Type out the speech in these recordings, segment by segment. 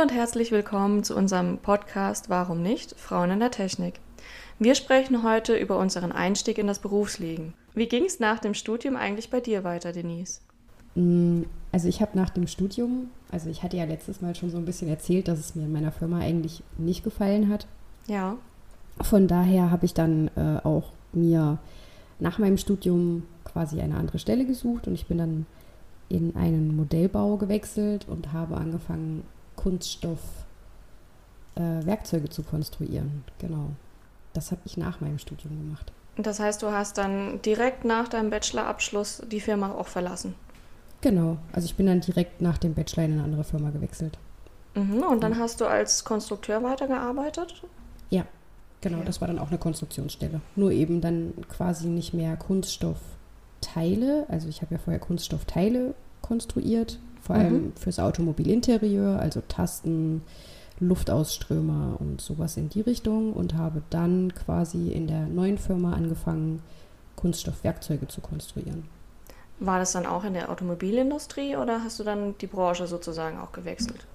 Hallo und herzlich willkommen zu unserem Podcast Warum nicht? Frauen in der Technik. Wir sprechen heute über unseren Einstieg in das Berufsleben. Wie ging es nach dem Studium eigentlich bei dir weiter, Denise? Mm, also ich habe nach dem Studium, also ich hatte ja letztes Mal schon so ein bisschen erzählt, dass es mir in meiner Firma eigentlich nicht gefallen hat. Ja. Von daher habe ich dann äh, auch mir nach meinem Studium quasi eine andere Stelle gesucht und ich bin dann in einen Modellbau gewechselt und habe angefangen, Kunststoffwerkzeuge äh, zu konstruieren. Genau. Das habe ich nach meinem Studium gemacht. Das heißt, du hast dann direkt nach deinem Bachelorabschluss die Firma auch verlassen? Genau. Also ich bin dann direkt nach dem Bachelor in eine andere Firma gewechselt. Mhm. Und dann hast du als Konstrukteur weitergearbeitet? Ja, genau. Okay. Das war dann auch eine Konstruktionsstelle. Nur eben dann quasi nicht mehr Kunststoffteile. Also ich habe ja vorher Kunststoffteile konstruiert, vor mhm. allem fürs Automobilinterieur, also Tasten, Luftausströmer und sowas in die Richtung und habe dann quasi in der neuen Firma angefangen, Kunststoffwerkzeuge zu konstruieren. War das dann auch in der Automobilindustrie oder hast du dann die Branche sozusagen auch gewechselt?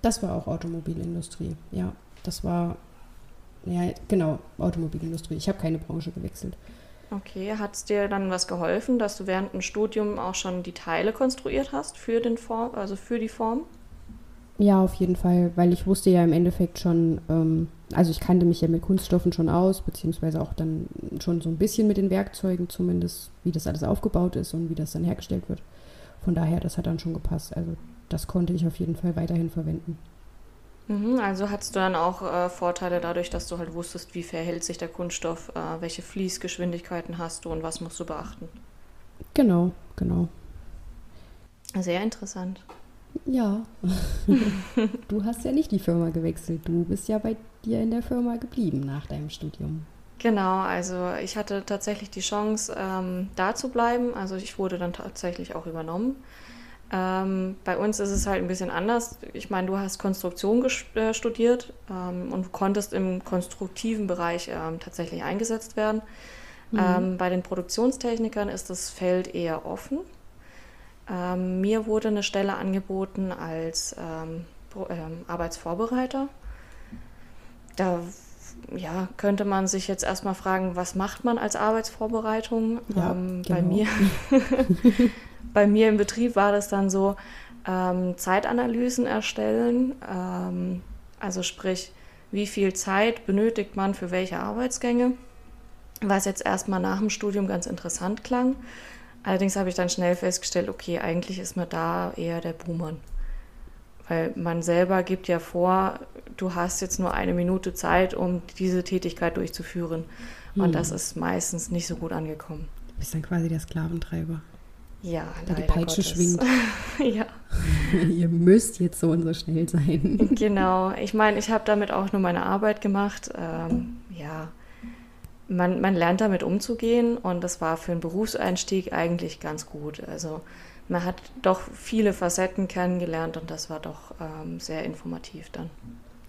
Das war auch Automobilindustrie, ja. Das war, ja, genau, Automobilindustrie. Ich habe keine Branche gewechselt. Okay, hat es dir dann was geholfen, dass du während dem Studium auch schon die Teile konstruiert hast für den Form, also für die Form? Ja, auf jeden Fall, weil ich wusste ja im Endeffekt schon, ähm, also ich kannte mich ja mit Kunststoffen schon aus, beziehungsweise auch dann schon so ein bisschen mit den Werkzeugen zumindest, wie das alles aufgebaut ist und wie das dann hergestellt wird. Von daher, das hat dann schon gepasst. Also das konnte ich auf jeden Fall weiterhin verwenden. Mhm, also hattest du dann auch äh, Vorteile dadurch, dass du halt wusstest, wie verhält sich der Kunststoff, äh, welche Fließgeschwindigkeiten hast du und was musst du beachten? Genau, genau. Sehr interessant. Ja. du hast ja nicht die Firma gewechselt. Du bist ja bei dir in der Firma geblieben nach deinem Studium. Genau, also ich hatte tatsächlich die Chance, ähm, da zu bleiben. Also ich wurde dann tatsächlich auch übernommen. Ähm, bei uns ist es halt ein bisschen anders. Ich meine, du hast Konstruktion äh, studiert ähm, und konntest im konstruktiven Bereich ähm, tatsächlich eingesetzt werden. Mhm. Ähm, bei den Produktionstechnikern ist das Feld eher offen. Ähm, mir wurde eine Stelle angeboten als ähm, Arbeitsvorbereiter. Da ja, könnte man sich jetzt erstmal fragen, was macht man als Arbeitsvorbereitung? Ja, genau. Bei mir bei mir im Betrieb war das dann so, ähm, Zeitanalysen erstellen, ähm, also sprich, wie viel Zeit benötigt man für welche Arbeitsgänge, was jetzt erstmal nach dem Studium ganz interessant klang. Allerdings habe ich dann schnell festgestellt, okay, eigentlich ist man da eher der Buhmann. Weil man selber gibt ja vor, du hast jetzt nur eine Minute Zeit, um diese Tätigkeit durchzuführen. Und hm. das ist meistens nicht so gut angekommen. Du bist dann quasi der Sklaventreiber. Ja, da die Peitsche Gottes. schwingt. ja. Ihr müsst jetzt so und so schnell sein. genau. Ich meine, ich habe damit auch nur meine Arbeit gemacht. Ähm, ja, man, man lernt damit umzugehen und das war für einen Berufseinstieg eigentlich ganz gut. Also man hat doch viele Facetten kennengelernt und das war doch ähm, sehr informativ dann.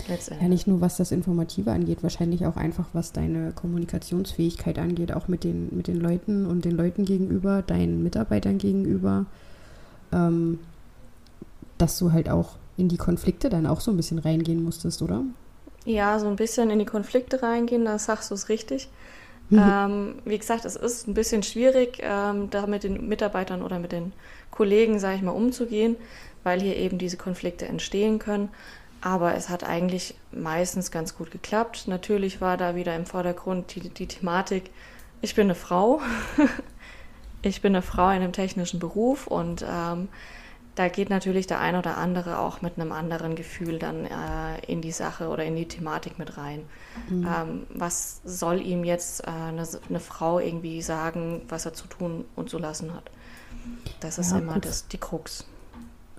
Ja, nicht nur was das Informative angeht, wahrscheinlich auch einfach, was deine Kommunikationsfähigkeit angeht, auch mit den, mit den Leuten und den Leuten gegenüber, deinen Mitarbeitern gegenüber, ähm, dass du halt auch in die Konflikte dann auch so ein bisschen reingehen musstest, oder? Ja, so ein bisschen in die Konflikte reingehen, da sagst du es richtig. Mhm. Ähm, wie gesagt, es ist ein bisschen schwierig, ähm, da mit den Mitarbeitern oder mit den Kollegen, sage ich mal, umzugehen, weil hier eben diese Konflikte entstehen können. Aber es hat eigentlich meistens ganz gut geklappt. Natürlich war da wieder im Vordergrund die, die Thematik, ich bin eine Frau. ich bin eine Frau in einem technischen Beruf und ähm, da geht natürlich der ein oder andere auch mit einem anderen Gefühl dann äh, in die Sache oder in die Thematik mit rein. Mhm. Ähm, was soll ihm jetzt äh, eine, eine, Frau irgendwie sagen, was er zu tun und zu lassen hat? Das ist ja, immer das, die Krux.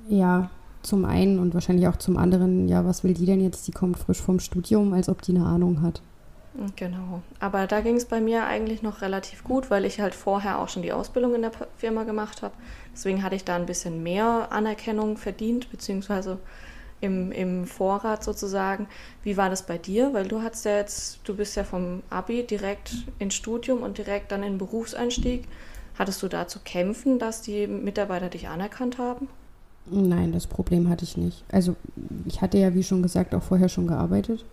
Ja, zum einen und wahrscheinlich auch zum anderen, ja, was will die denn jetzt? Die kommt frisch vom Studium, als ob die eine Ahnung hat. Genau. Aber da ging es bei mir eigentlich noch relativ gut, weil ich halt vorher auch schon die Ausbildung in der Firma gemacht habe. Deswegen hatte ich da ein bisschen mehr Anerkennung verdient, beziehungsweise im, im Vorrat sozusagen. Wie war das bei dir? Weil du hast ja jetzt, du bist ja vom Abi direkt ins Studium und direkt dann in den Berufseinstieg. Hattest du da zu kämpfen, dass die Mitarbeiter dich anerkannt haben? Nein, das Problem hatte ich nicht. Also ich hatte ja, wie schon gesagt, auch vorher schon gearbeitet.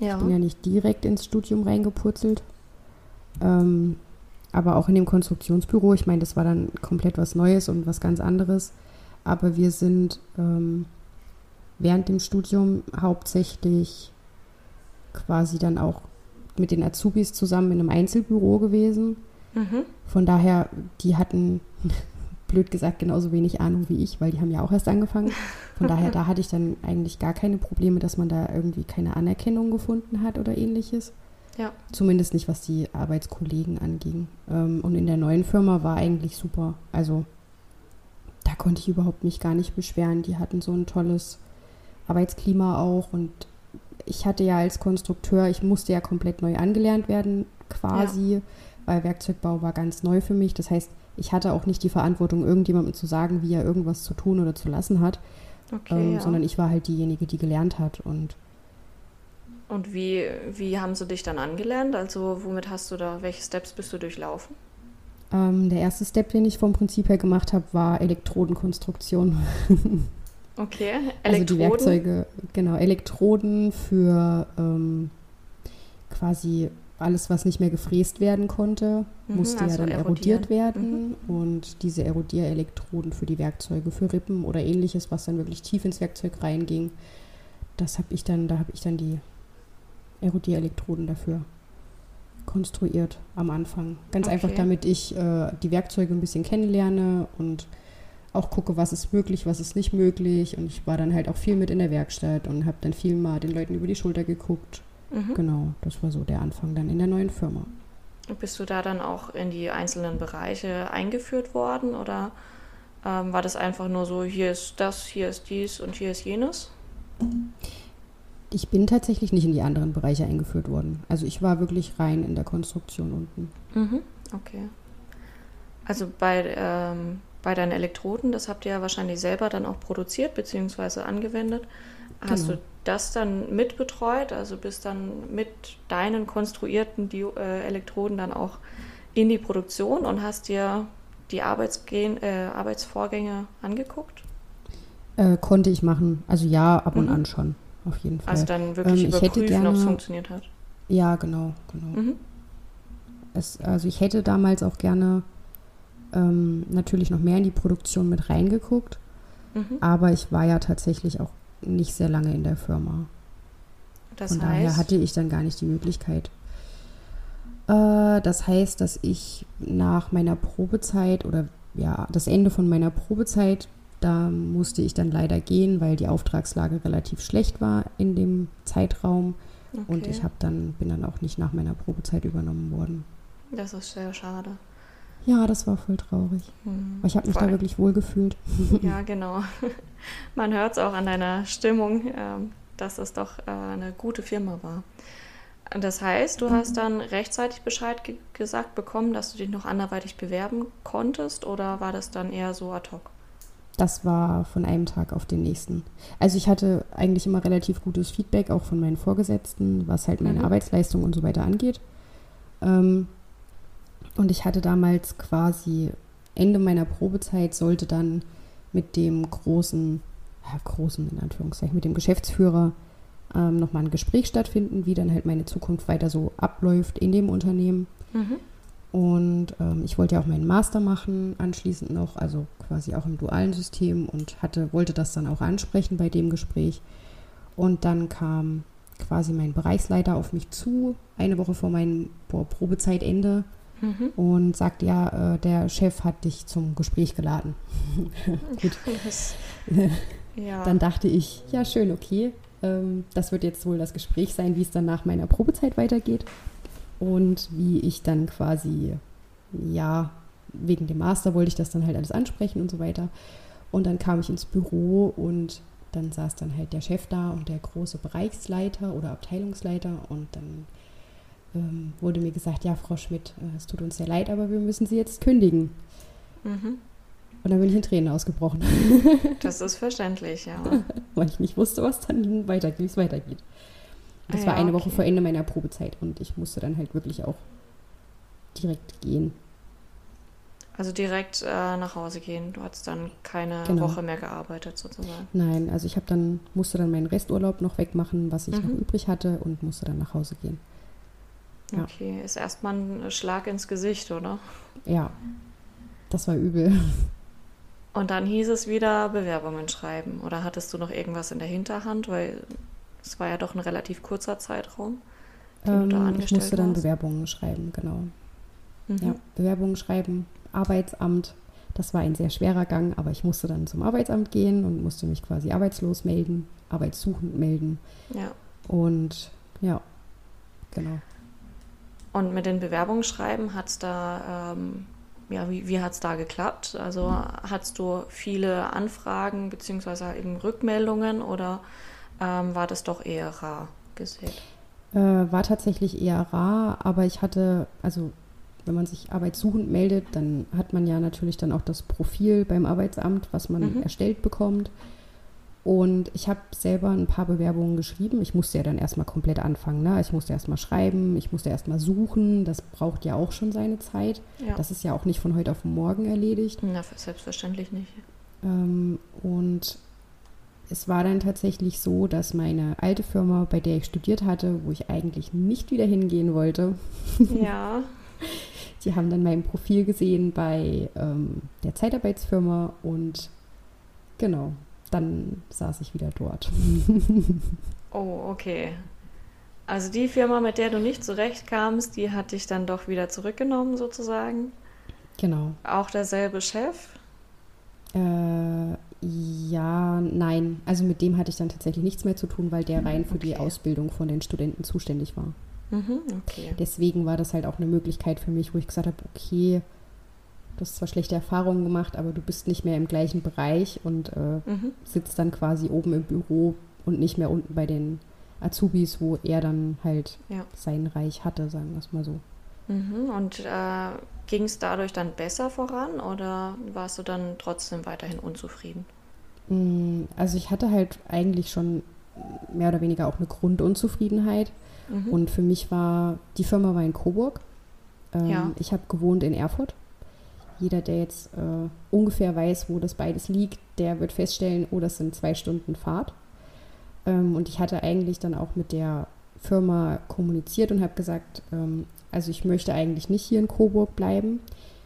Ja. Ich bin ja nicht direkt ins Studium reingepurzelt. Ähm, aber auch in dem Konstruktionsbüro, ich meine, das war dann komplett was Neues und was ganz anderes. Aber wir sind ähm, während dem Studium hauptsächlich quasi dann auch mit den Azubis zusammen in einem Einzelbüro gewesen. Mhm. Von daher, die hatten blöd gesagt genauso wenig Ahnung wie ich, weil die haben ja auch erst angefangen. Von daher, da hatte ich dann eigentlich gar keine Probleme, dass man da irgendwie keine Anerkennung gefunden hat oder ähnliches. Ja. Zumindest nicht, was die Arbeitskollegen anging. Ähm, und in der neuen Firma war eigentlich super. Also da konnte ich überhaupt mich gar nicht beschweren. Die hatten so ein tolles Arbeitsklima auch und ich hatte ja als Konstrukteur, ich musste ja komplett neu angelernt werden, quasi, ja. weil Werkzeugbau war ganz neu für mich. Das heißt, ich hatte auch nicht die Verantwortung, irgendjemandem zu sagen, wie er irgendwas zu tun oder zu lassen hat, okay, ähm, ja. sondern ich war halt diejenige, die gelernt hat. Und, und wie, wie haben sie dich dann angelernt? Also womit hast du da, welche Steps bist du durchlaufen? Ähm, der erste Step, den ich vom Prinzip her gemacht habe, war Elektrodenkonstruktion. Okay, Elektroden. Also die Werkzeuge, genau, Elektroden für ähm, quasi alles, was nicht mehr gefräst werden konnte, mhm, musste also ja dann erodiert werden. Mhm. Und diese Erodierelektroden für die Werkzeuge, für Rippen oder ähnliches, was dann wirklich tief ins Werkzeug reinging, das habe ich dann, da habe ich dann die Erodierelektroden dafür konstruiert am Anfang. Ganz okay. einfach, damit ich äh, die Werkzeuge ein bisschen kennenlerne und auch gucke, was ist möglich, was ist nicht möglich. Und ich war dann halt auch viel mit in der Werkstatt und habe dann viel mal den Leuten über die Schulter geguckt. Mhm. Genau, das war so der Anfang dann in der neuen Firma. Bist du da dann auch in die einzelnen Bereiche eingeführt worden oder ähm, war das einfach nur so, hier ist das, hier ist dies und hier ist jenes? Ich bin tatsächlich nicht in die anderen Bereiche eingeführt worden. Also ich war wirklich rein in der Konstruktion unten. Mhm, okay. Also bei ähm, bei deinen Elektroden, das habt ihr ja wahrscheinlich selber dann auch produziert bzw. angewendet. Hast genau. du das dann mitbetreut, also bist dann mit deinen konstruierten die, äh, Elektroden dann auch in die Produktion und hast dir die Arbeitsgen äh, Arbeitsvorgänge angeguckt? Äh, konnte ich machen. Also ja, ab und mhm. an schon, auf jeden Fall. Also dann wirklich ähm, überprüfen, ob es funktioniert hat. Ja, genau, genau. Mhm. Es, also ich hätte damals auch gerne ähm, natürlich noch mehr in die Produktion mit reingeguckt. Mhm. Aber ich war ja tatsächlich auch nicht sehr lange in der Firma. Das Von heißt? daher hatte ich dann gar nicht die Möglichkeit. Äh, das heißt, dass ich nach meiner Probezeit oder ja, das Ende von meiner Probezeit, da musste ich dann leider gehen, weil die Auftragslage relativ schlecht war in dem Zeitraum. Okay. Und ich habe dann, bin dann auch nicht nach meiner Probezeit übernommen worden. Das ist sehr schade. Ja, das war voll traurig. Hm, ich habe mich voll. da wirklich wohl gefühlt. Ja, genau. Man hört es auch an deiner Stimmung, ähm, dass es doch äh, eine gute Firma war. Das heißt, du hast dann rechtzeitig Bescheid ge gesagt bekommen, dass du dich noch anderweitig bewerben konntest oder war das dann eher so ad hoc? Das war von einem Tag auf den nächsten. Also ich hatte eigentlich immer relativ gutes Feedback, auch von meinen Vorgesetzten, was halt meine mhm. Arbeitsleistung und so weiter angeht. Ähm, und ich hatte damals quasi Ende meiner Probezeit sollte dann mit dem großen, ja, großen in Anführungszeichen, mit dem Geschäftsführer ähm, nochmal ein Gespräch stattfinden, wie dann halt meine Zukunft weiter so abläuft in dem Unternehmen. Mhm. Und ähm, ich wollte ja auch meinen Master machen, anschließend noch, also quasi auch im dualen System und hatte, wollte das dann auch ansprechen bei dem Gespräch. Und dann kam quasi mein Bereichsleiter auf mich zu, eine Woche vor meinem Probezeitende mhm. und sagt, ja, äh, der Chef hat dich zum Gespräch geladen. Gut. ja. Dann dachte ich, ja, schön, okay. Ähm, das wird jetzt wohl das Gespräch sein, wie es dann nach meiner Probezeit weitergeht und wie ich dann quasi, ja, wegen dem Master wollte ich das dann halt alles ansprechen und so weiter. Und dann kam ich ins Büro und dann saß dann halt der Chef da und der große Bereichsleiter oder Abteilungsleiter und dann ähm, wurde mir gesagt, ja, Frau Schmidt, äh, es tut uns sehr leid, aber wir müssen Sie jetzt kündigen. Mhm. Und dann bin ich in Tränen ausgebrochen. Das ist verständlich, ja. Weil ich nicht wusste, was dann weitergeht, wie es weitergeht. Das ah, ja, war eine okay. Woche vor Ende meiner Probezeit und ich musste dann halt wirklich auch direkt gehen. Also direkt äh, nach Hause gehen. Du hast dann keine genau. Woche mehr gearbeitet sozusagen. Nein, also ich habe dann musste dann meinen Resturlaub noch wegmachen, was ich mhm. noch übrig hatte und musste dann nach Hause gehen. Ja. Okay, ist erstmal ein Schlag ins Gesicht, oder? Ja, das war übel. Und dann hieß es wieder Bewerbungen schreiben. Oder hattest du noch irgendwas in der Hinterhand? Weil es war ja doch ein relativ kurzer Zeitraum. Ähm, ich musste dann Bewerbungen schreiben, genau. Mhm. Ja, Bewerbungen schreiben, Arbeitsamt. Das war ein sehr schwerer Gang, aber ich musste dann zum Arbeitsamt gehen und musste mich quasi arbeitslos melden, arbeitssuchend melden. Ja. Und ja, genau. Und mit den Bewerbungen schreiben hat es da, ähm, ja, wie, wie hat es da geklappt? Also hattest du viele Anfragen bzw. eben Rückmeldungen oder ähm, war das doch eher rar gesehen? Äh, war tatsächlich eher rar, aber ich hatte, also wenn man sich arbeitssuchend meldet, dann hat man ja natürlich dann auch das Profil beim Arbeitsamt, was man mhm. erstellt bekommt. Und ich habe selber ein paar Bewerbungen geschrieben. Ich musste ja dann erstmal komplett anfangen. Ne? Ich musste erstmal schreiben, ich musste erstmal suchen. Das braucht ja auch schon seine Zeit. Ja. Das ist ja auch nicht von heute auf morgen erledigt. Na, selbstverständlich nicht. Ähm, und es war dann tatsächlich so, dass meine alte Firma, bei der ich studiert hatte, wo ich eigentlich nicht wieder hingehen wollte, ja. die haben dann mein Profil gesehen bei ähm, der Zeitarbeitsfirma und genau, dann saß ich wieder dort. oh, okay. Also die Firma, mit der du nicht zurechtkamst, die hat dich dann doch wieder zurückgenommen sozusagen. Genau. Auch derselbe Chef? Äh, ja, nein. Also mit dem hatte ich dann tatsächlich nichts mehr zu tun, weil der rein für okay. die Ausbildung von den Studenten zuständig war. Mhm, okay. Deswegen war das halt auch eine Möglichkeit für mich, wo ich gesagt habe, okay, du hast zwar schlechte Erfahrungen gemacht, aber du bist nicht mehr im gleichen Bereich und äh, mhm. sitzt dann quasi oben im Büro und nicht mehr unten bei den Azubis, wo er dann halt ja. sein Reich hatte, sagen wir es mal so. Mhm. Und äh, ging es dadurch dann besser voran oder warst du dann trotzdem weiterhin unzufrieden? Mm, also ich hatte halt eigentlich schon mehr oder weniger auch eine Grundunzufriedenheit. Mhm. Und für mich war, die Firma war in Coburg. Ähm, ja. Ich habe gewohnt in Erfurt. Jeder, der jetzt äh, ungefähr weiß, wo das beides liegt, der wird feststellen, oh, das sind zwei Stunden Fahrt. Ähm, und ich hatte eigentlich dann auch mit der Firma kommuniziert und habe gesagt, ähm, also ich möchte eigentlich nicht hier in Coburg bleiben.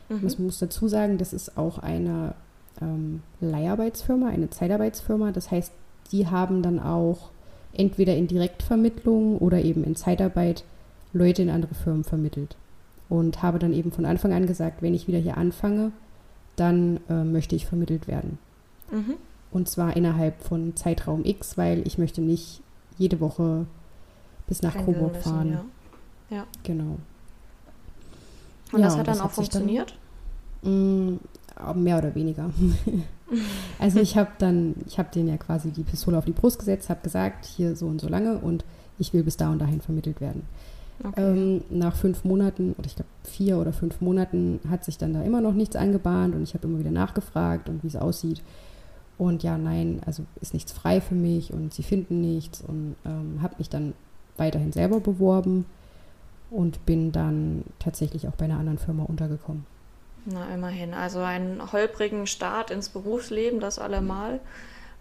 Mhm. Ich muss dazu sagen, das ist auch eine ähm, Leiharbeitsfirma, eine Zeitarbeitsfirma. Das heißt, die haben dann auch entweder in Direktvermittlung oder eben in Zeitarbeit Leute in andere Firmen vermittelt und habe dann eben von Anfang an gesagt, wenn ich wieder hier anfange, dann äh, möchte ich vermittelt werden. Mhm. Und zwar innerhalb von Zeitraum X, weil ich möchte nicht jede Woche bis nach Pendeln Coburg fahren. Müssen, ja. ja. Genau. Und ja, das hat dann das auch funktioniert? Dann, mh, mm, mehr oder weniger. also ich habe dann, ich habe denen ja quasi die Pistole auf die Brust gesetzt, habe gesagt, hier so und so lange und ich will bis da und dahin vermittelt werden. Okay. Ähm, nach fünf Monaten, oder ich glaube vier oder fünf Monaten, hat sich dann da immer noch nichts angebahnt und ich habe immer wieder nachgefragt und wie es aussieht. Und ja, nein, also ist nichts frei für mich und sie finden nichts und ähm, habe mich dann weiterhin selber beworben und bin dann tatsächlich auch bei einer anderen Firma untergekommen. Na, immerhin. Also einen holprigen Start ins Berufsleben, das allemal.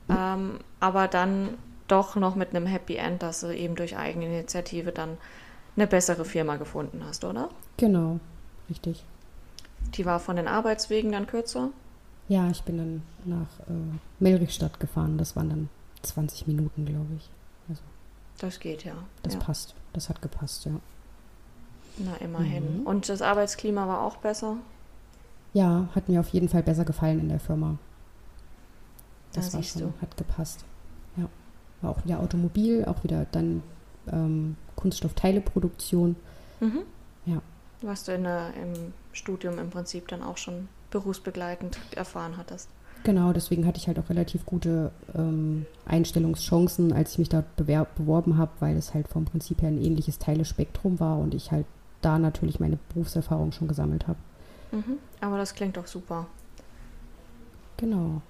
Mhm. Ähm, aber dann doch noch mit einem Happy End, dass du eben durch eigene Initiative dann eine bessere Firma gefunden hast, oder? Genau, richtig. Die war von den Arbeitswegen dann kürzer? Ja, ich bin dann nach äh, Melrichstadt gefahren. Das waren dann 20 Minuten, glaube ich. Also, das geht ja. Das ja. passt. Das hat gepasst, ja. Na, immerhin. Mhm. Und das Arbeitsklima war auch besser? Ja, hat mir auf jeden Fall besser gefallen in der Firma. Das da war schon, du. hat gepasst. Ja. War auch wieder Automobil, auch wieder dann ähm, Kunststoffteileproduktion. Mhm. Ja. Was du in der, im Studium im Prinzip dann auch schon berufsbegleitend erfahren hattest. Genau, deswegen hatte ich halt auch relativ gute ähm, Einstellungschancen, als ich mich dort beworben habe, weil es halt vom Prinzip her ein ähnliches Teilespektrum war und ich halt da natürlich meine Berufserfahrung schon gesammelt habe. Mhm. Aber das klingt doch super. Genau.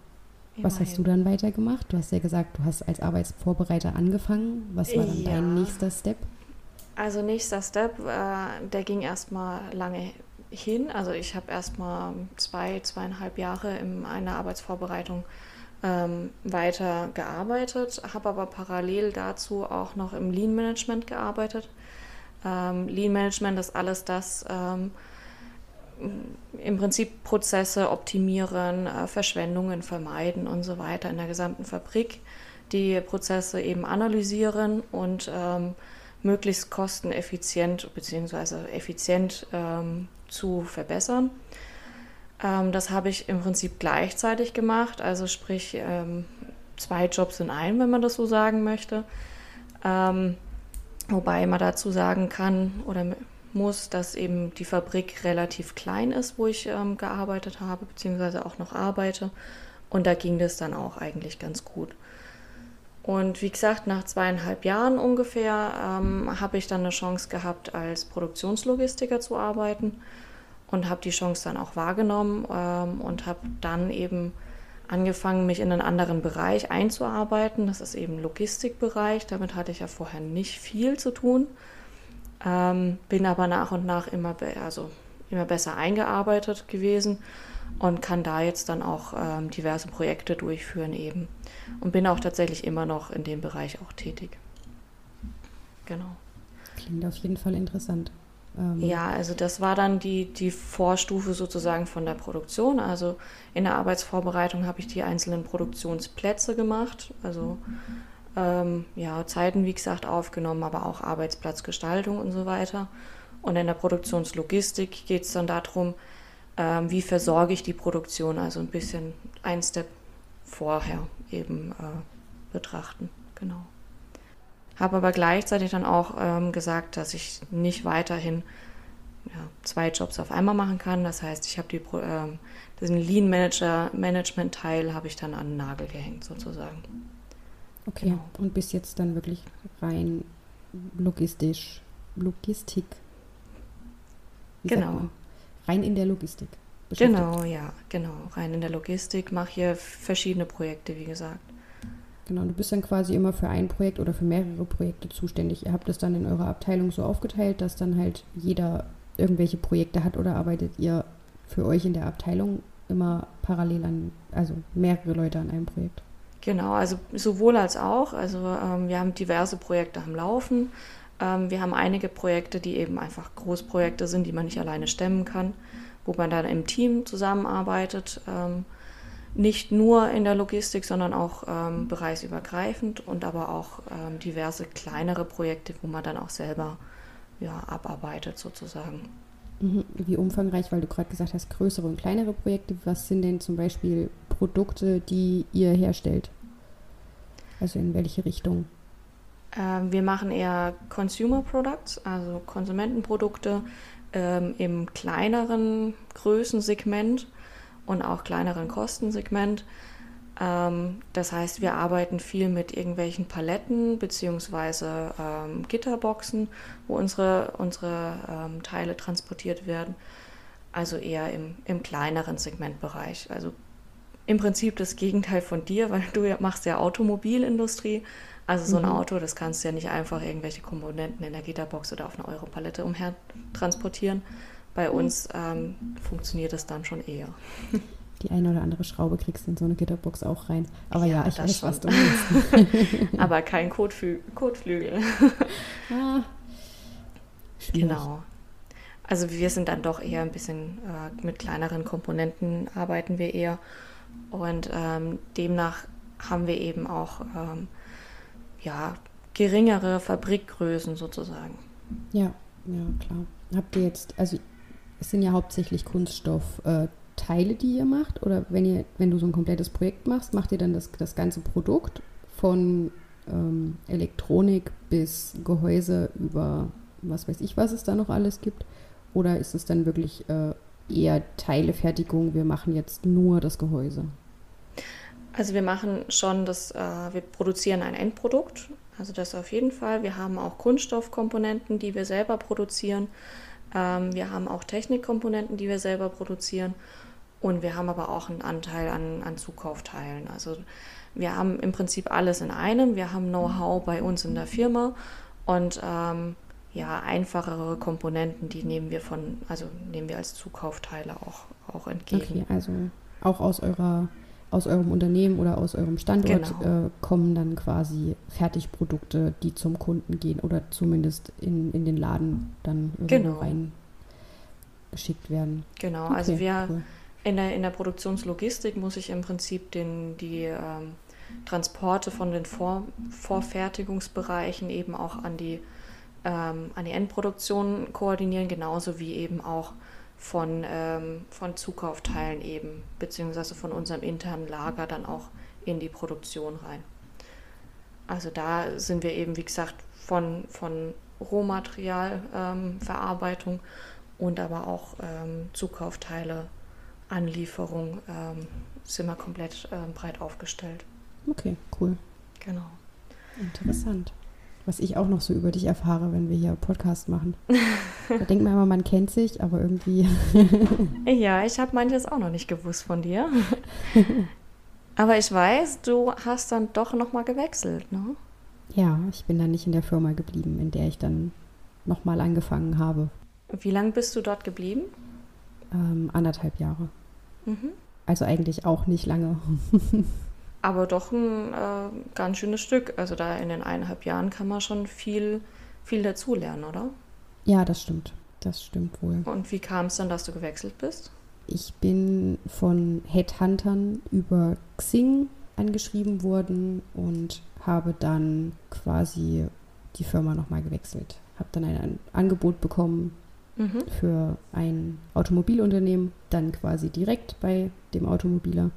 Immerhin. Was hast du dann weitergemacht? Du hast ja gesagt, du hast als Arbeitsvorbereiter angefangen. Was war dann ja. dein nächster Step? Also nächster Step, äh, der ging erstmal lange hin. Also ich habe erst mal zwei, zweieinhalb Jahre in einer Arbeitsvorbereitung ähm, weiter gearbeitet, habe aber parallel dazu auch noch im Lean Management gearbeitet. Ähm, Lean Management ist alles das, ähm, im Prinzip Prozesse optimieren, äh, Verschwendungen vermeiden und so weiter in der gesamten Fabrik, die Prozesse eben analysieren und ähm, möglichst kosteneffizient bzw. effizient ähm, zu verbessern. Ähm, das habe ich im Prinzip gleichzeitig gemacht, also sprich ähm, zwei Jobs in einem, wenn man das so sagen möchte. Ähm, wobei man dazu sagen kann oder muss, dass eben die Fabrik relativ klein ist, wo ich ähm, gearbeitet habe, beziehungsweise auch noch arbeite. Und da ging das dann auch eigentlich ganz gut. Und wie gesagt, nach zweieinhalb Jahren ungefähr ähm, habe ich dann eine Chance gehabt, als Produktionslogistiker zu arbeiten und habe die Chance dann auch wahrgenommen ähm, und habe dann eben angefangen, mich in einen anderen Bereich einzuarbeiten. Das ist eben Logistikbereich. Damit hatte ich ja vorher nicht viel zu tun. Ähm, bin aber nach und nach immer, also immer besser eingearbeitet gewesen und kann da jetzt dann auch ähm, diverse Projekte durchführen eben. Und bin auch tatsächlich immer noch in dem Bereich auch tätig. Genau. Klingt auf jeden Fall interessant. Ähm ja, also das war dann die, die Vorstufe sozusagen von der Produktion. Also in der Arbeitsvorbereitung habe ich die einzelnen Produktionsplätze gemacht. Also ähm, ja, Zeiten, wie gesagt, aufgenommen, aber auch Arbeitsplatzgestaltung und so weiter. Und in der Produktionslogistik geht es dann darum, ähm, wie versorge ich die Produktion, also ein bisschen ein Step vorher eben äh, betrachten. Genau. Habe aber gleichzeitig dann auch ähm, gesagt, dass ich nicht weiterhin ja, zwei Jobs auf einmal machen kann. Das heißt, ich habe die, ähm, diesen Lean Manager Management Teil habe ich dann an den Nagel gehängt sozusagen. Okay. Genau. Und bis jetzt dann wirklich rein logistisch, Logistik. Genau rein in der Logistik. Genau, ja, genau. Rein in der Logistik, mache hier verschiedene Projekte, wie gesagt. Genau, du bist dann quasi immer für ein Projekt oder für mehrere Projekte zuständig. Ihr habt das dann in eurer Abteilung so aufgeteilt, dass dann halt jeder irgendwelche Projekte hat oder arbeitet ihr für euch in der Abteilung immer parallel an, also mehrere Leute an einem Projekt? Genau, also sowohl als auch. Also ähm, wir haben diverse Projekte am Laufen. Ähm, wir haben einige Projekte, die eben einfach Großprojekte sind, die man nicht alleine stemmen kann, wo man dann im Team zusammenarbeitet. Ähm, nicht nur in der Logistik, sondern auch ähm, bereichsübergreifend und aber auch ähm, diverse kleinere Projekte, wo man dann auch selber ja, abarbeitet sozusagen. Mhm. Wie umfangreich, weil du gerade gesagt hast, größere und kleinere Projekte. Was sind denn zum Beispiel Produkte, die ihr herstellt? Also in welche Richtung? Ähm, wir machen eher Consumer Products, also Konsumentenprodukte ähm, im kleineren Größensegment und auch kleineren Kostensegment. Ähm, das heißt, wir arbeiten viel mit irgendwelchen Paletten bzw. Ähm, Gitterboxen, wo unsere, unsere ähm, Teile transportiert werden. Also eher im, im kleineren Segmentbereich. Also im Prinzip das Gegenteil von dir, weil du machst ja Automobilindustrie. Also so ein mhm. Auto, das kannst du ja nicht einfach irgendwelche Komponenten in der Gitterbox oder auf einer Europalette umher transportieren. Bei mhm. uns ähm, funktioniert das dann schon eher. Die eine oder andere Schraube kriegst du in so eine Gitterbox auch rein. Aber ja, ja ich weiß, schon. was du meinst. Aber kein Kotflü Kotflügel. ah, genau. Also wir sind dann doch eher ein bisschen äh, mit kleineren Komponenten arbeiten wir eher. Und ähm, demnach haben wir eben auch ähm, ja, geringere Fabrikgrößen sozusagen. Ja, ja, klar. Habt ihr jetzt, also es sind ja hauptsächlich Kunststoffteile, äh, die ihr macht, oder wenn ihr, wenn du so ein komplettes Projekt machst, macht ihr dann das, das ganze Produkt von ähm, Elektronik bis Gehäuse über was weiß ich, was es da noch alles gibt? Oder ist es dann wirklich äh, eher Teilefertigung, wir machen jetzt nur das Gehäuse? Also wir machen schon das, äh, wir produzieren ein Endprodukt, also das auf jeden Fall. Wir haben auch Kunststoffkomponenten, die wir selber produzieren. Ähm, wir haben auch Technikkomponenten, die wir selber produzieren. Und wir haben aber auch einen Anteil an, an Zukaufteilen. Also wir haben im Prinzip alles in einem. Wir haben Know-how bei uns in der Firma und ähm, ja, einfachere Komponenten, die nehmen wir von, also nehmen wir als Zukaufteile auch, auch entgegen. Okay, also auch aus eurer aus eurem Unternehmen oder aus eurem Standort genau. äh, kommen dann quasi Fertigprodukte, die zum Kunden gehen oder zumindest in, in den Laden dann genau. rein geschickt werden. Genau, okay, also wir cool. in, der, in der Produktionslogistik muss ich im Prinzip den, die ähm, Transporte von den Vor Vorfertigungsbereichen eben auch an die, ähm, an die Endproduktion koordinieren, genauso wie eben auch von, ähm, von Zukaufteilen eben, beziehungsweise von unserem internen Lager dann auch in die Produktion rein. Also da sind wir eben, wie gesagt, von, von Rohmaterialverarbeitung ähm, und aber auch ähm, Zukaufteile, Anlieferung ähm, sind wir komplett ähm, breit aufgestellt. Okay, cool. Genau. Interessant. Was ich auch noch so über dich erfahre, wenn wir hier Podcast machen. da denkt man immer, man kennt sich, aber irgendwie. ja, ich habe manches auch noch nicht gewusst von dir. aber ich weiß, du hast dann doch nochmal gewechselt, ne? Ja, ich bin dann nicht in der Firma geblieben, in der ich dann nochmal angefangen habe. Wie lange bist du dort geblieben? Ähm, anderthalb Jahre. Mhm. Also eigentlich auch nicht lange. Aber doch ein äh, ganz schönes Stück. Also da in den eineinhalb Jahren kann man schon viel, viel dazulernen, oder? Ja, das stimmt. Das stimmt wohl. Und wie kam es dann, dass du gewechselt bist? Ich bin von Headhuntern über Xing angeschrieben worden und habe dann quasi die Firma nochmal gewechselt. Habe dann ein Angebot bekommen mhm. für ein Automobilunternehmen, dann quasi direkt bei dem Automobiler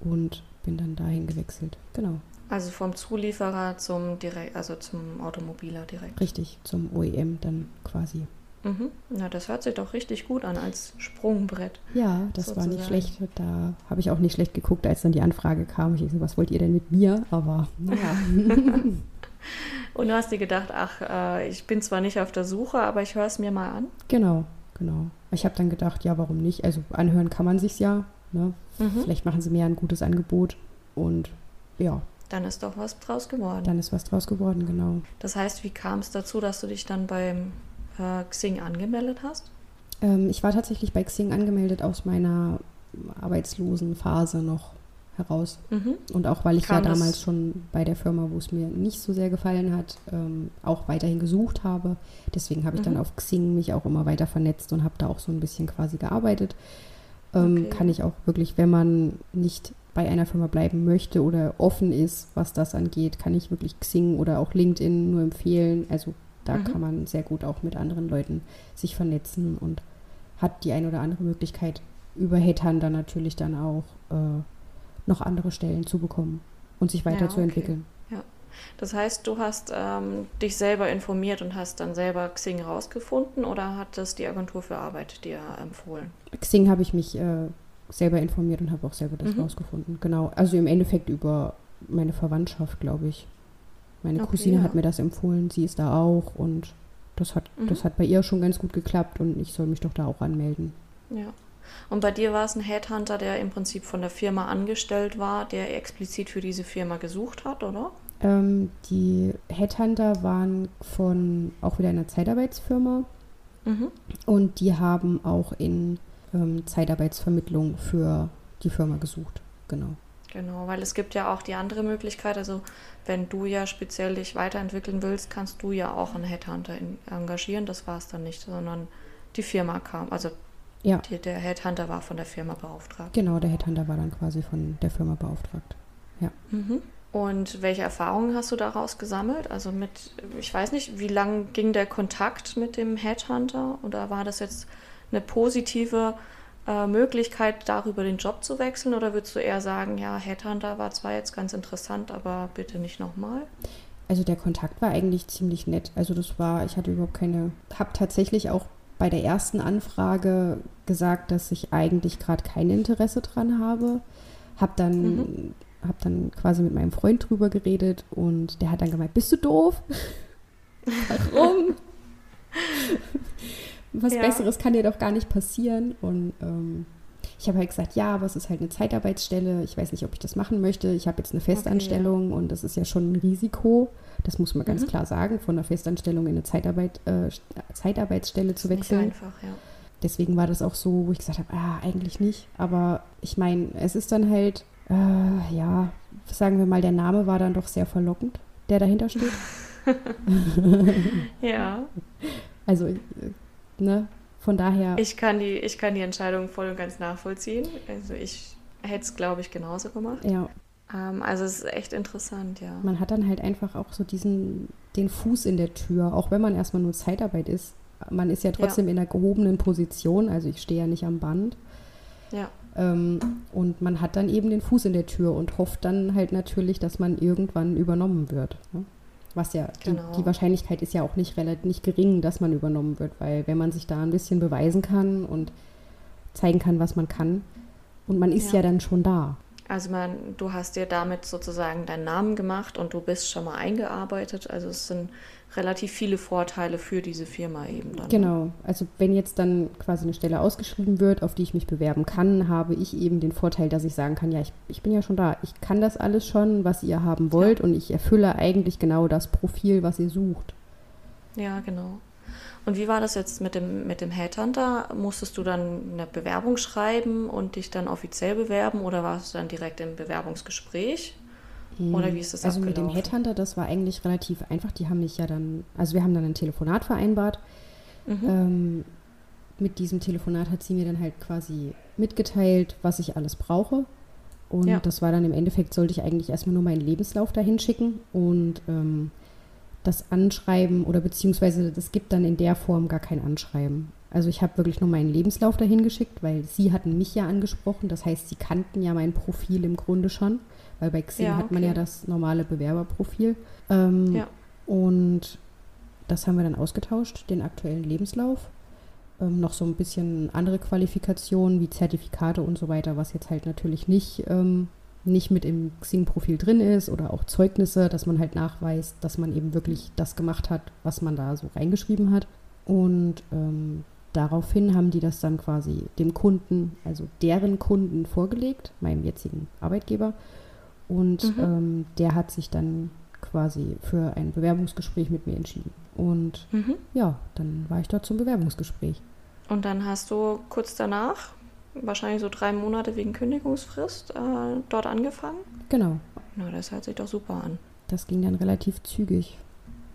und bin dann dahin gewechselt. Genau. Also vom Zulieferer zum direkt, also zum Automobiler direkt. Richtig, zum OEM dann quasi. Mhm. Na, das hört sich doch richtig gut an als Sprungbrett. Ja, das sozusagen. war nicht schlecht. Da habe ich auch nicht schlecht geguckt, als dann die Anfrage kam. Ich so, was wollt ihr denn mit mir? Aber naja. Und du hast dir gedacht, ach, äh, ich bin zwar nicht auf der Suche, aber ich höre es mir mal an. Genau, genau. Ich habe dann gedacht, ja, warum nicht? Also anhören kann man sich ja. Ne? Mhm. Vielleicht machen sie mir ein gutes Angebot und ja. Dann ist doch was draus geworden. Dann ist was draus geworden, genau. Das heißt, wie kam es dazu, dass du dich dann beim äh, Xing angemeldet hast? Ähm, ich war tatsächlich bei Xing angemeldet aus meiner arbeitslosen Phase noch heraus. Mhm. Und auch weil ich Kam ja damals schon bei der Firma, wo es mir nicht so sehr gefallen hat, ähm, auch weiterhin gesucht habe. Deswegen habe ich mhm. dann auf Xing mich auch immer weiter vernetzt und habe da auch so ein bisschen quasi gearbeitet. Ähm, okay. Kann ich auch wirklich, wenn man nicht bei einer Firma bleiben möchte oder offen ist, was das angeht, kann ich wirklich Xing oder auch LinkedIn nur empfehlen. Also da mhm. kann man sehr gut auch mit anderen Leuten sich vernetzen und hat die eine oder andere Möglichkeit über Headhunter natürlich dann auch äh, noch andere Stellen zu bekommen und sich weiterzuentwickeln. Ja, okay. Das heißt, du hast ähm, dich selber informiert und hast dann selber Xing rausgefunden oder hat das die Agentur für Arbeit dir empfohlen? Xing habe ich mich äh, selber informiert und habe auch selber das mhm. rausgefunden. Genau. Also im Endeffekt über meine Verwandtschaft, glaube ich. Meine okay, Cousine ja. hat mir das empfohlen, sie ist da auch und das hat, mhm. das hat bei ihr schon ganz gut geklappt und ich soll mich doch da auch anmelden. Ja. Und bei dir war es ein Headhunter, der im Prinzip von der Firma angestellt war, der explizit für diese Firma gesucht hat, oder? Ähm, die Headhunter waren von auch wieder einer Zeitarbeitsfirma mhm. und die haben auch in ähm, Zeitarbeitsvermittlung für die Firma gesucht. Genau. Genau, weil es gibt ja auch die andere Möglichkeit, also wenn du ja speziell dich weiterentwickeln willst, kannst du ja auch einen Headhunter in, engagieren. Das war es dann nicht, sondern die Firma kam, also ja. Die, der Headhunter war von der Firma beauftragt. Genau, der Headhunter war dann quasi von der Firma beauftragt. Ja. Mhm. Und welche Erfahrungen hast du daraus gesammelt? Also mit, ich weiß nicht, wie lang ging der Kontakt mit dem Headhunter? Oder war das jetzt eine positive äh, Möglichkeit, darüber den Job zu wechseln? Oder würdest du eher sagen, ja, Headhunter war zwar jetzt ganz interessant, aber bitte nicht nochmal? Also der Kontakt war eigentlich ziemlich nett. Also das war, ich hatte überhaupt keine, habe tatsächlich auch bei der ersten Anfrage gesagt, dass ich eigentlich gerade kein Interesse dran habe. Habe dann, mhm. Hab dann quasi mit meinem Freund drüber geredet und der hat dann gemeint, bist du doof? Warum? Was ja. Besseres kann dir doch gar nicht passieren. Und ähm, ich habe halt gesagt, ja, aber es ist halt eine Zeitarbeitsstelle. Ich weiß nicht, ob ich das machen möchte. Ich habe jetzt eine Festanstellung okay, und das ist ja schon ein Risiko. Das muss man ganz mhm. klar sagen, von einer Festanstellung in eine Zeitarbeit, äh, Zeitarbeitsstelle zu wechseln. Nicht einfach, ja. Deswegen war das auch so, wo ich gesagt habe, ah, eigentlich nicht. Aber ich meine, es ist dann halt, äh, ja, sagen wir mal, der Name war dann doch sehr verlockend, der dahinter steht. ja. Also, äh, ne, von daher. Ich kann, die, ich kann die Entscheidung voll und ganz nachvollziehen. Also ich hätte es, glaube ich, genauso gemacht. Ja. Ähm, also es ist echt interessant, ja. Man hat dann halt einfach auch so diesen, den Fuß in der Tür, auch wenn man erstmal nur Zeitarbeit ist. Man ist ja trotzdem ja. in einer gehobenen Position, also ich stehe ja nicht am Band. Ja. Ähm, und man hat dann eben den Fuß in der Tür und hofft dann halt natürlich, dass man irgendwann übernommen wird. Ne? Was ja, genau. die, die, Wahrscheinlichkeit ist ja auch nicht relativ nicht gering, dass man übernommen wird, weil wenn man sich da ein bisschen beweisen kann und zeigen kann, was man kann, und man ist ja, ja dann schon da. Also man, du hast dir damit sozusagen deinen Namen gemacht und du bist schon mal eingearbeitet. Also es sind relativ viele Vorteile für diese Firma eben dann. Ne? Genau. Also wenn jetzt dann quasi eine Stelle ausgeschrieben wird, auf die ich mich bewerben kann, habe ich eben den Vorteil, dass ich sagen kann, ja, ich, ich bin ja schon da. Ich kann das alles schon, was ihr haben wollt ja. und ich erfülle eigentlich genau das Profil, was ihr sucht. Ja, genau. Und wie war das jetzt mit dem, mit dem Headhunter? Musstest du dann eine Bewerbung schreiben und dich dann offiziell bewerben oder warst du dann direkt im Bewerbungsgespräch? Oder wie ist das Also mit dem Headhunter, das war eigentlich relativ einfach. Die haben mich ja dann, also wir haben dann ein Telefonat vereinbart. Mhm. Ähm, mit diesem Telefonat hat sie mir dann halt quasi mitgeteilt, was ich alles brauche. Und ja. das war dann im Endeffekt, sollte ich eigentlich erstmal nur meinen Lebenslauf dahin schicken. Und ähm, das Anschreiben oder beziehungsweise das gibt dann in der Form gar kein Anschreiben. Also ich habe wirklich nur meinen Lebenslauf dahin geschickt, weil sie hatten mich ja angesprochen. Das heißt, sie kannten ja mein Profil im Grunde schon, weil bei Xing ja, okay. hat man ja das normale Bewerberprofil. Ähm, ja. Und das haben wir dann ausgetauscht, den aktuellen Lebenslauf. Ähm, noch so ein bisschen andere Qualifikationen wie Zertifikate und so weiter, was jetzt halt natürlich nicht ähm, nicht mit im Xing-Profil drin ist oder auch Zeugnisse, dass man halt nachweist, dass man eben wirklich das gemacht hat, was man da so reingeschrieben hat. Und ähm, daraufhin haben die das dann quasi dem Kunden, also deren Kunden vorgelegt, meinem jetzigen Arbeitgeber. Und mhm. ähm, der hat sich dann quasi für ein Bewerbungsgespräch mit mir entschieden. Und mhm. ja, dann war ich dort zum Bewerbungsgespräch. Und dann hast du kurz danach wahrscheinlich so drei Monate wegen Kündigungsfrist äh, dort angefangen. Genau. Na, das hört sich doch super an. Das ging dann relativ zügig.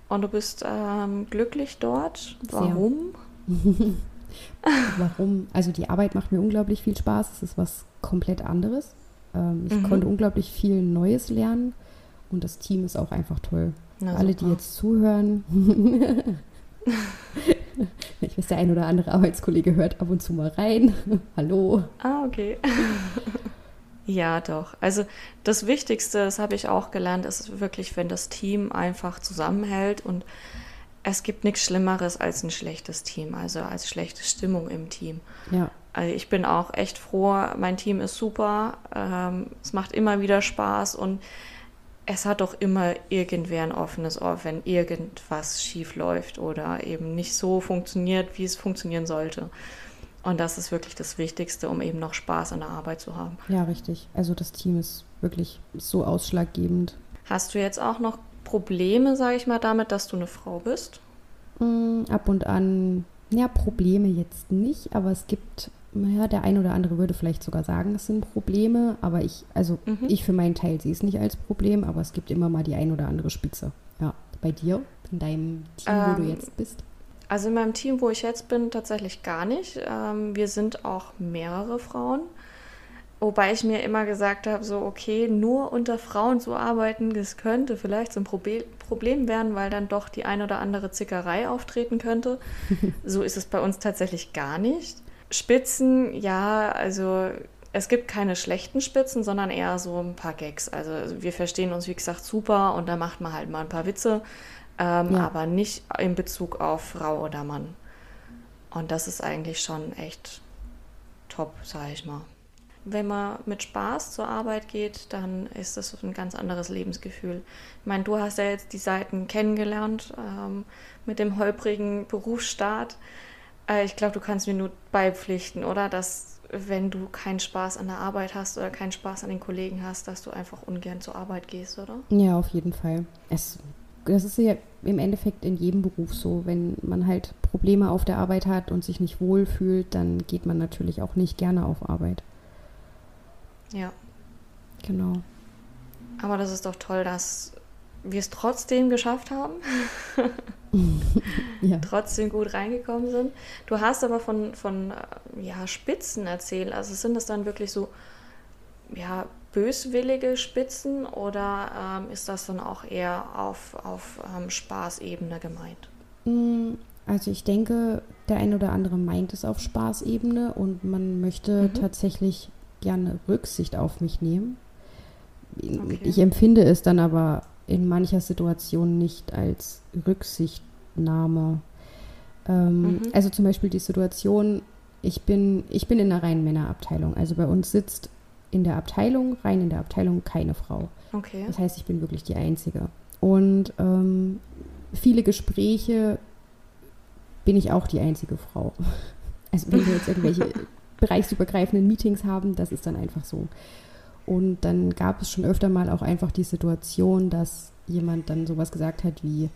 Und du bist ähm, glücklich dort. Warum? Warum? Also die Arbeit macht mir unglaublich viel Spaß. Es ist was komplett anderes. Ähm, ich mhm. konnte unglaublich viel Neues lernen und das Team ist auch einfach toll. Na, Alle, die jetzt zuhören, Ich weiß, der ein oder andere Arbeitskollege hört ab und zu mal rein. Hallo. Ah, okay. ja, doch. Also das Wichtigste, das habe ich auch gelernt, ist wirklich, wenn das Team einfach zusammenhält und es gibt nichts Schlimmeres als ein schlechtes Team, also als schlechte Stimmung im Team. Ja. Also ich bin auch echt froh, mein Team ist super, ähm, es macht immer wieder Spaß und es hat doch immer irgendwer ein offenes Ohr, wenn irgendwas schief läuft oder eben nicht so funktioniert, wie es funktionieren sollte. Und das ist wirklich das Wichtigste, um eben noch Spaß an der Arbeit zu haben. Ja, richtig. Also das Team ist wirklich so ausschlaggebend. Hast du jetzt auch noch Probleme, sage ich mal, damit, dass du eine Frau bist? Mm, ab und an, ja, Probleme jetzt nicht, aber es gibt ja, der ein oder andere würde vielleicht sogar sagen, es sind Probleme, aber ich, also mhm. ich für meinen Teil sehe es nicht als Problem, aber es gibt immer mal die ein oder andere Spitze. Ja, bei dir, in deinem Team, ähm, wo du ähm, jetzt bist? Also in meinem Team, wo ich jetzt bin, tatsächlich gar nicht. Ähm, wir sind auch mehrere Frauen. Wobei ich mir immer gesagt habe, so okay, nur unter Frauen zu arbeiten, das könnte vielleicht so ein Problem werden, weil dann doch die ein oder andere Zickerei auftreten könnte. so ist es bei uns tatsächlich gar nicht. Spitzen, ja, also es gibt keine schlechten Spitzen, sondern eher so ein paar Gags. Also wir verstehen uns, wie gesagt, super und da macht man halt mal ein paar Witze, ähm, ja. aber nicht in Bezug auf Frau oder Mann. Und das ist eigentlich schon echt top, sage ich mal. Wenn man mit Spaß zur Arbeit geht, dann ist das ein ganz anderes Lebensgefühl. Ich meine, du hast ja jetzt die Seiten kennengelernt ähm, mit dem holprigen Berufsstart. Äh, ich glaube, du kannst mir nur beipflichten, oder? Dass wenn du keinen Spaß an der Arbeit hast oder keinen Spaß an den Kollegen hast, dass du einfach ungern zur Arbeit gehst, oder? Ja, auf jeden Fall. Es, das ist ja im Endeffekt in jedem Beruf so. Wenn man halt Probleme auf der Arbeit hat und sich nicht wohl fühlt, dann geht man natürlich auch nicht gerne auf Arbeit. Ja. Genau. Aber das ist doch toll, dass wir es trotzdem geschafft haben. ja. Trotzdem gut reingekommen sind. Du hast aber von, von ja, Spitzen erzählt. Also sind das dann wirklich so ja, böswillige Spitzen oder ähm, ist das dann auch eher auf, auf ähm, Spaßebene gemeint? Mm, also ich denke, der ein oder andere meint es auf Spaßebene und man möchte mhm. tatsächlich gerne Rücksicht auf mich nehmen. Okay. Ich empfinde es dann aber in mancher Situation nicht als Rücksichtnahme. Ähm, mhm. Also zum Beispiel die Situation, ich bin, ich bin in einer reinen Männerabteilung. Also bei uns sitzt in der Abteilung, rein in der Abteilung, keine Frau. Okay. Das heißt, ich bin wirklich die Einzige. Und ähm, viele Gespräche bin ich auch die einzige Frau. Also wenn wir jetzt irgendwelche bereichsübergreifenden Meetings haben, das ist dann einfach so. Und dann gab es schon öfter mal auch einfach die Situation, dass jemand dann sowas gesagt hat wie,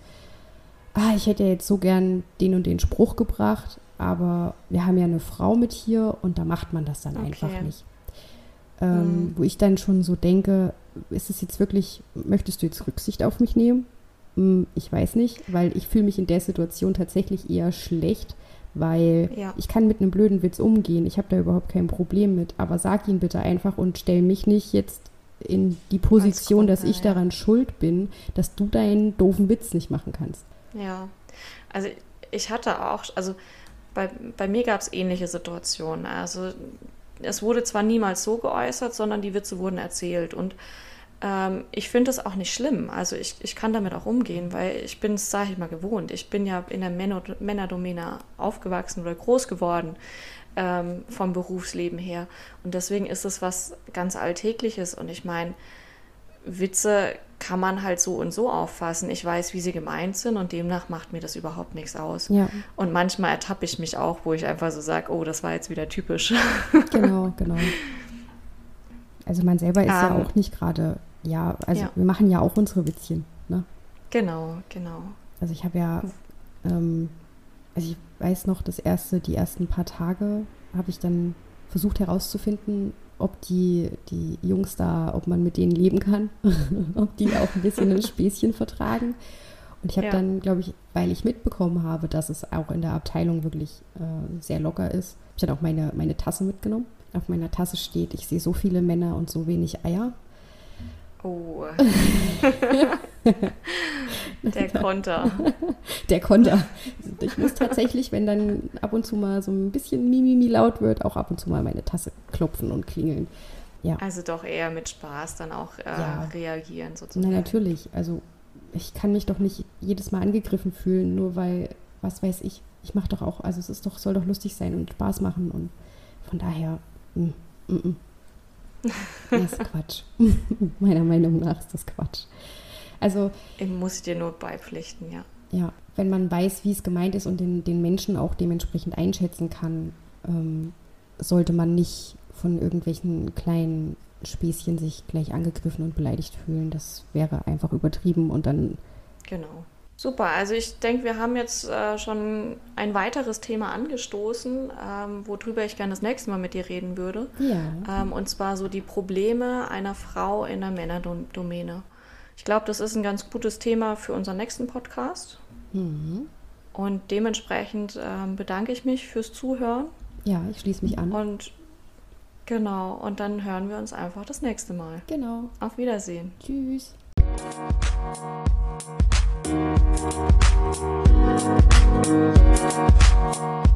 ah, ich hätte jetzt so gern den und den Spruch gebracht, aber wir haben ja eine Frau mit hier und da macht man das dann okay. einfach nicht. Ähm, mhm. Wo ich dann schon so denke, ist es jetzt wirklich, möchtest du jetzt Rücksicht auf mich nehmen? Hm, ich weiß nicht, weil ich fühle mich in der Situation tatsächlich eher schlecht, weil ja. ich kann mit einem blöden Witz umgehen. Ich habe da überhaupt kein Problem mit. Aber sag ihn bitte einfach und stell mich nicht jetzt in die Position, Gruppe, dass ich ja. daran schuld bin, dass du deinen doofen Witz nicht machen kannst. Ja, also ich hatte auch, also bei, bei mir gab es ähnliche Situationen. Also es wurde zwar niemals so geäußert, sondern die Witze wurden erzählt und ähm, ich finde das auch nicht schlimm. Also ich, ich kann damit auch umgehen, weil ich bin es, sage ich mal, gewohnt. Ich bin ja in der Männer Männerdomäne aufgewachsen oder groß geworden ähm, vom Berufsleben her. Und deswegen ist es was ganz Alltägliches. Und ich meine, Witze kann man halt so und so auffassen. Ich weiß, wie sie gemeint sind und demnach macht mir das überhaupt nichts aus. Ja. Und manchmal ertappe ich mich auch, wo ich einfach so sage, oh, das war jetzt wieder typisch. Genau, genau. Also man selber ist um, ja ähm, auch nicht gerade ja, also ja. wir machen ja auch unsere Witzchen. Ne? Genau, genau. Also ich habe ja, ähm, also ich weiß noch, das erste, die ersten paar Tage habe ich dann versucht herauszufinden, ob die, die Jungs da, ob man mit denen leben kann, ob die auch ein bisschen ein Späßchen vertragen. Und ich habe ja. dann, glaube ich, weil ich mitbekommen habe, dass es auch in der Abteilung wirklich äh, sehr locker ist, habe ich dann auch meine, meine Tasse mitgenommen. Auf meiner Tasse steht, ich sehe so viele Männer und so wenig Eier. Oh. Der Konter. Der Konter. Ich muss tatsächlich, wenn dann ab und zu mal so ein bisschen Mimimi laut wird, auch ab und zu mal meine Tasse klopfen und klingeln. Ja. Also doch eher mit Spaß dann auch äh, ja. reagieren sozusagen. Na natürlich. Also ich kann mich doch nicht jedes Mal angegriffen fühlen, nur weil, was weiß ich, ich mache doch auch, also es ist doch, soll doch lustig sein und Spaß machen und von daher, mm, mm, mm. Das ist Quatsch. Meiner Meinung nach ist das Quatsch. Also. Ich muss dir nur beipflichten, ja. Ja, wenn man weiß, wie es gemeint ist und den, den Menschen auch dementsprechend einschätzen kann, ähm, sollte man nicht von irgendwelchen kleinen Späßchen sich gleich angegriffen und beleidigt fühlen. Das wäre einfach übertrieben und dann. Genau. Super, also ich denke, wir haben jetzt äh, schon ein weiteres Thema angestoßen, ähm, worüber ich gerne das nächste Mal mit dir reden würde. Ja. Ähm, und zwar so die Probleme einer Frau in der Männerdomäne. Ich glaube, das ist ein ganz gutes Thema für unseren nächsten Podcast. Mhm. Und dementsprechend ähm, bedanke ich mich fürs Zuhören. Ja, ich schließe mich an. Und genau, und dann hören wir uns einfach das nächste Mal. Genau. Auf Wiedersehen. Tschüss. We'll be right.